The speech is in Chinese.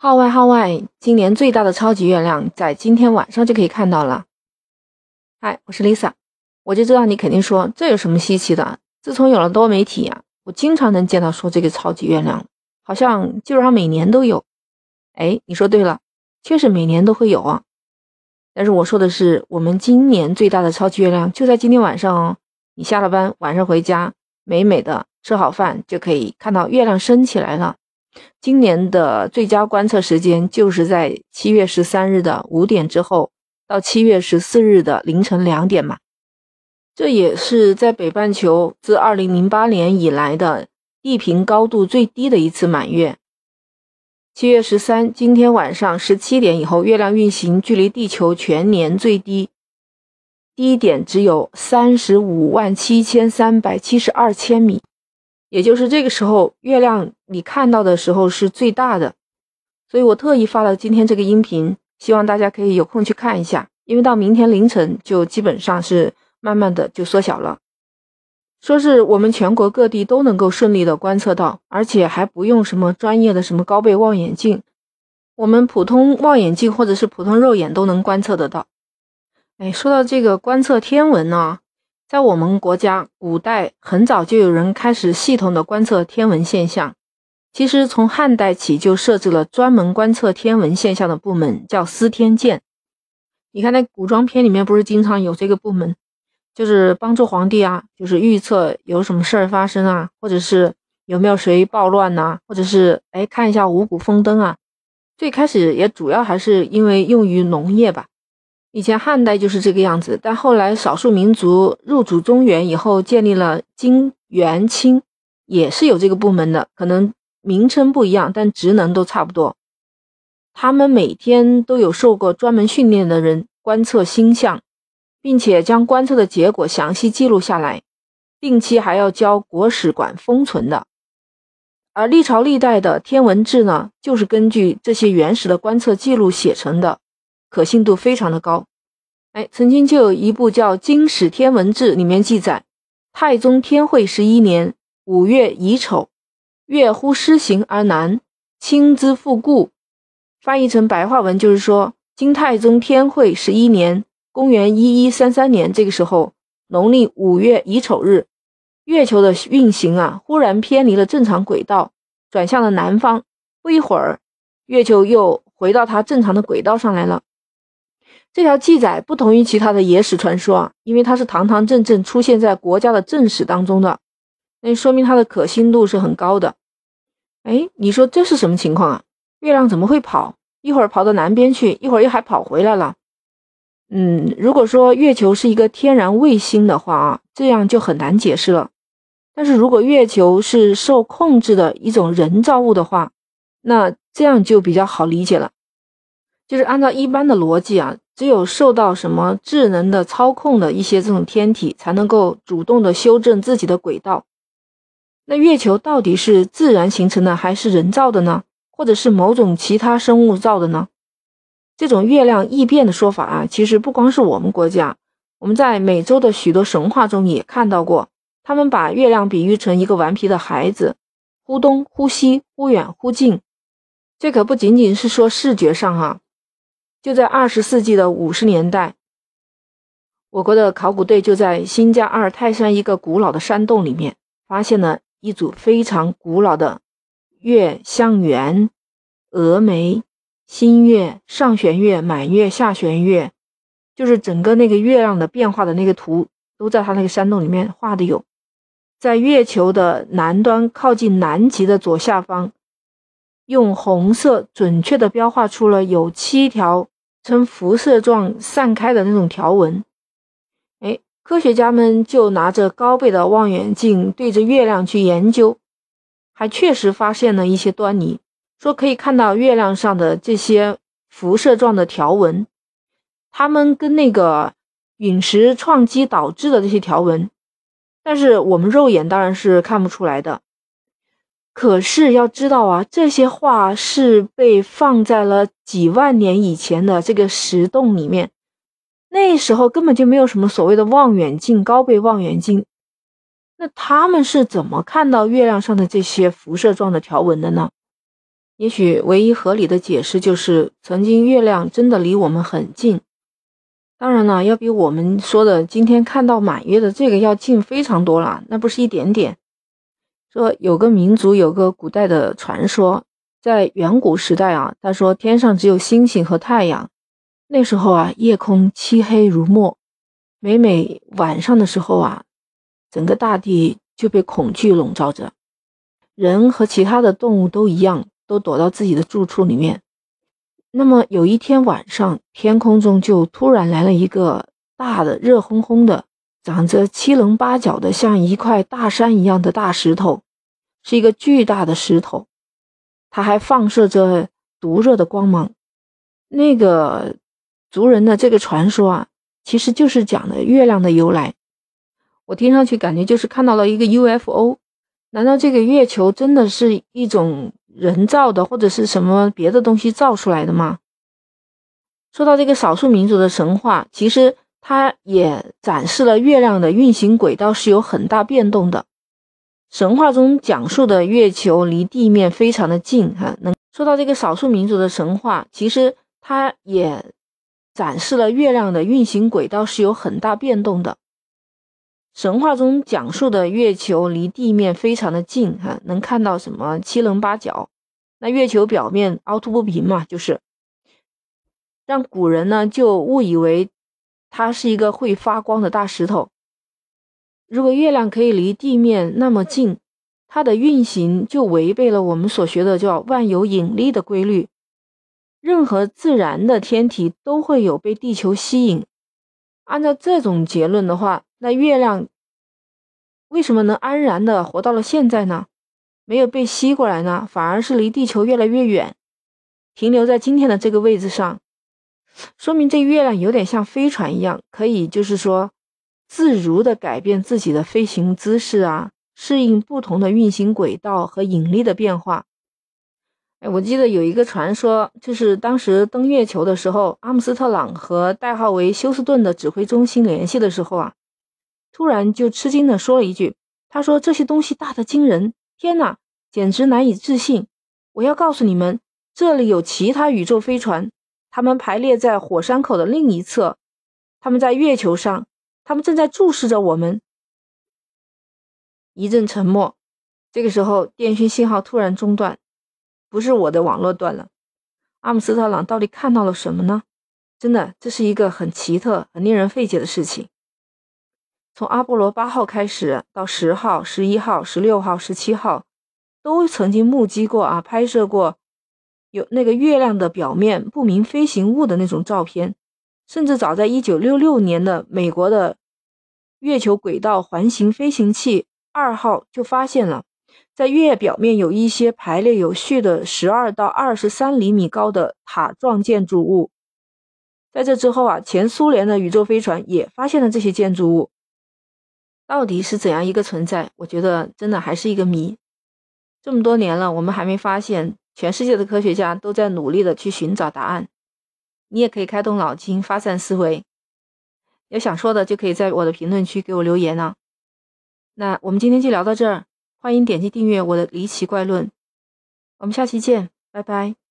号外号外！今年最大的超级月亮在今天晚上就可以看到了。嗨，我是 Lisa，我就知道你肯定说这有什么稀奇的？自从有了多媒体呀，我经常能见到说这个超级月亮，好像基本上每年都有。哎，你说对了，确实每年都会有啊。但是我说的是，我们今年最大的超级月亮就在今天晚上哦。你下了班晚上回家，美美的吃好饭，就可以看到月亮升起来了。今年的最佳观测时间就是在七月十三日的五点之后到七月十四日的凌晨两点嘛，这也是在北半球自二零零八年以来的地平高度最低的一次满月。七月十三，今天晚上十七点以后，月亮运行距离地球全年最低低点只有三十五万七千三百七十二千米。也就是这个时候，月亮你看到的时候是最大的，所以我特意发了今天这个音频，希望大家可以有空去看一下。因为到明天凌晨就基本上是慢慢的就缩小了，说是我们全国各地都能够顺利的观测到，而且还不用什么专业的什么高倍望远镜，我们普通望远镜或者是普通肉眼都能观测得到。哎，说到这个观测天文呢。在我们国家，古代很早就有人开始系统的观测天文现象。其实从汉代起就设置了专门观测天文现象的部门，叫司天监。你看那古装片里面不是经常有这个部门，就是帮助皇帝啊，就是预测有什么事儿发生啊，或者是有没有谁暴乱呐，或者是哎看一下五谷丰登啊。最开始也主要还是因为用于农业吧。以前汉代就是这个样子，但后来少数民族入主中原以后，建立了金、元、清，也是有这个部门的，可能名称不一样，但职能都差不多。他们每天都有受过专门训练的人观测星象，并且将观测的结果详细记录下来，定期还要交国史馆封存的。而历朝历代的天文志呢，就是根据这些原始的观测记录写成的。可信度非常的高，哎，曾经就有一部叫《经史天文志》，里面记载，太宗天会十一年五月乙丑，月乎失行而南，清之复故。翻译成白话文就是说，金太宗天会十一年，公元一一三三年，这个时候，农历五月乙丑日，月球的运行啊，忽然偏离了正常轨道，转向了南方。不一会儿，月球又回到它正常的轨道上来了。这条记载不同于其他的野史传说啊，因为它是堂堂正正出现在国家的正史当中的，那说明它的可信度是很高的。哎，你说这是什么情况啊？月亮怎么会跑？一会儿跑到南边去，一会儿又还跑回来了。嗯，如果说月球是一个天然卫星的话啊，这样就很难解释了。但是如果月球是受控制的一种人造物的话，那这样就比较好理解了。就是按照一般的逻辑啊。只有受到什么智能的操控的一些这种天体，才能够主动的修正自己的轨道。那月球到底是自然形成的还是人造的呢？或者是某种其他生物造的呢？这种月亮异变的说法啊，其实不光是我们国家，我们在美洲的许多神话中也看到过，他们把月亮比喻成一个顽皮的孩子，忽东忽西，忽远忽近。这可不仅仅是说视觉上啊。就在二十世纪的五十年代，我国的考古队就在新疆阿尔泰山一个古老的山洞里面，发现了一组非常古老的月相圆、峨眉、新月、上弦月、满月、下弦月，就是整个那个月亮的变化的那个图，都在他那个山洞里面画的有。在月球的南端靠近南极的左下方。用红色准确的标画出了有七条呈辐射状散开的那种条纹。哎，科学家们就拿着高倍的望远镜对着月亮去研究，还确实发现了一些端倪，说可以看到月亮上的这些辐射状的条纹，它们跟那个陨石撞击导致的这些条纹，但是我们肉眼当然是看不出来的。可是要知道啊，这些画是被放在了几万年以前的这个石洞里面，那时候根本就没有什么所谓的望远镜、高倍望远镜，那他们是怎么看到月亮上的这些辐射状的条纹的呢？也许唯一合理的解释就是，曾经月亮真的离我们很近。当然了，要比我们说的今天看到满月的这个要近非常多了。那不是一点点。说有个民族有个古代的传说，在远古时代啊，他说天上只有星星和太阳。那时候啊，夜空漆黑如墨，每每晚上的时候啊，整个大地就被恐惧笼罩着，人和其他的动物都一样，都躲到自己的住处里面。那么有一天晚上，天空中就突然来了一个大的、热烘烘的、长着七棱八角的，像一块大山一样的大石头，是一个巨大的石头，它还放射着毒热的光芒。那个族人的这个传说啊，其实就是讲的月亮的由来。我听上去感觉就是看到了一个 UFO。难道这个月球真的是一种？人造的或者是什么别的东西造出来的吗？说到这个少数民族的神话，其实它也展示了月亮的运行轨道是有很大变动的。神话中讲述的月球离地面非常的近，哈，能说到这个少数民族的神话，其实它也展示了月亮的运行轨道是有很大变动的。神话中讲述的月球离地面非常的近，哈，能看到什么七棱八角。那月球表面凹凸不平嘛，就是让古人呢就误以为它是一个会发光的大石头。如果月亮可以离地面那么近，它的运行就违背了我们所学的叫万有引力的规律。任何自然的天体都会有被地球吸引。按照这种结论的话，那月亮为什么能安然的活到了现在呢？没有被吸过来呢，反而是离地球越来越远，停留在今天的这个位置上，说明这月亮有点像飞船一样，可以就是说自如的改变自己的飞行姿势啊，适应不同的运行轨道和引力的变化。哎，我记得有一个传说，就是当时登月球的时候，阿姆斯特朗和代号为休斯顿的指挥中心联系的时候啊。突然就吃惊的说了一句：“他说这些东西大的惊人，天哪，简直难以置信！我要告诉你们，这里有其他宇宙飞船，他们排列在火山口的另一侧，他们在月球上，他们正在注视着我们。”一阵沉默，这个时候电讯信号突然中断，不是我的网络断了。阿姆斯特朗到底看到了什么呢？真的，这是一个很奇特、很令人费解的事情。从阿波罗八号开始，到十号、十一号、十六号、十七号，都曾经目击过啊，拍摄过有那个月亮的表面不明飞行物的那种照片。甚至早在一九六六年的美国的月球轨道环形飞行器二号就发现了，在月表面有一些排列有序的十二到二十三厘米高的塔状建筑物。在这之后啊，前苏联的宇宙飞船也发现了这些建筑物。到底是怎样一个存在？我觉得真的还是一个谜。这么多年了，我们还没发现，全世界的科学家都在努力的去寻找答案。你也可以开动脑筋，发散思维。有想说的，就可以在我的评论区给我留言呢。那我们今天就聊到这儿，欢迎点击订阅我的离奇怪论。我们下期见，拜拜。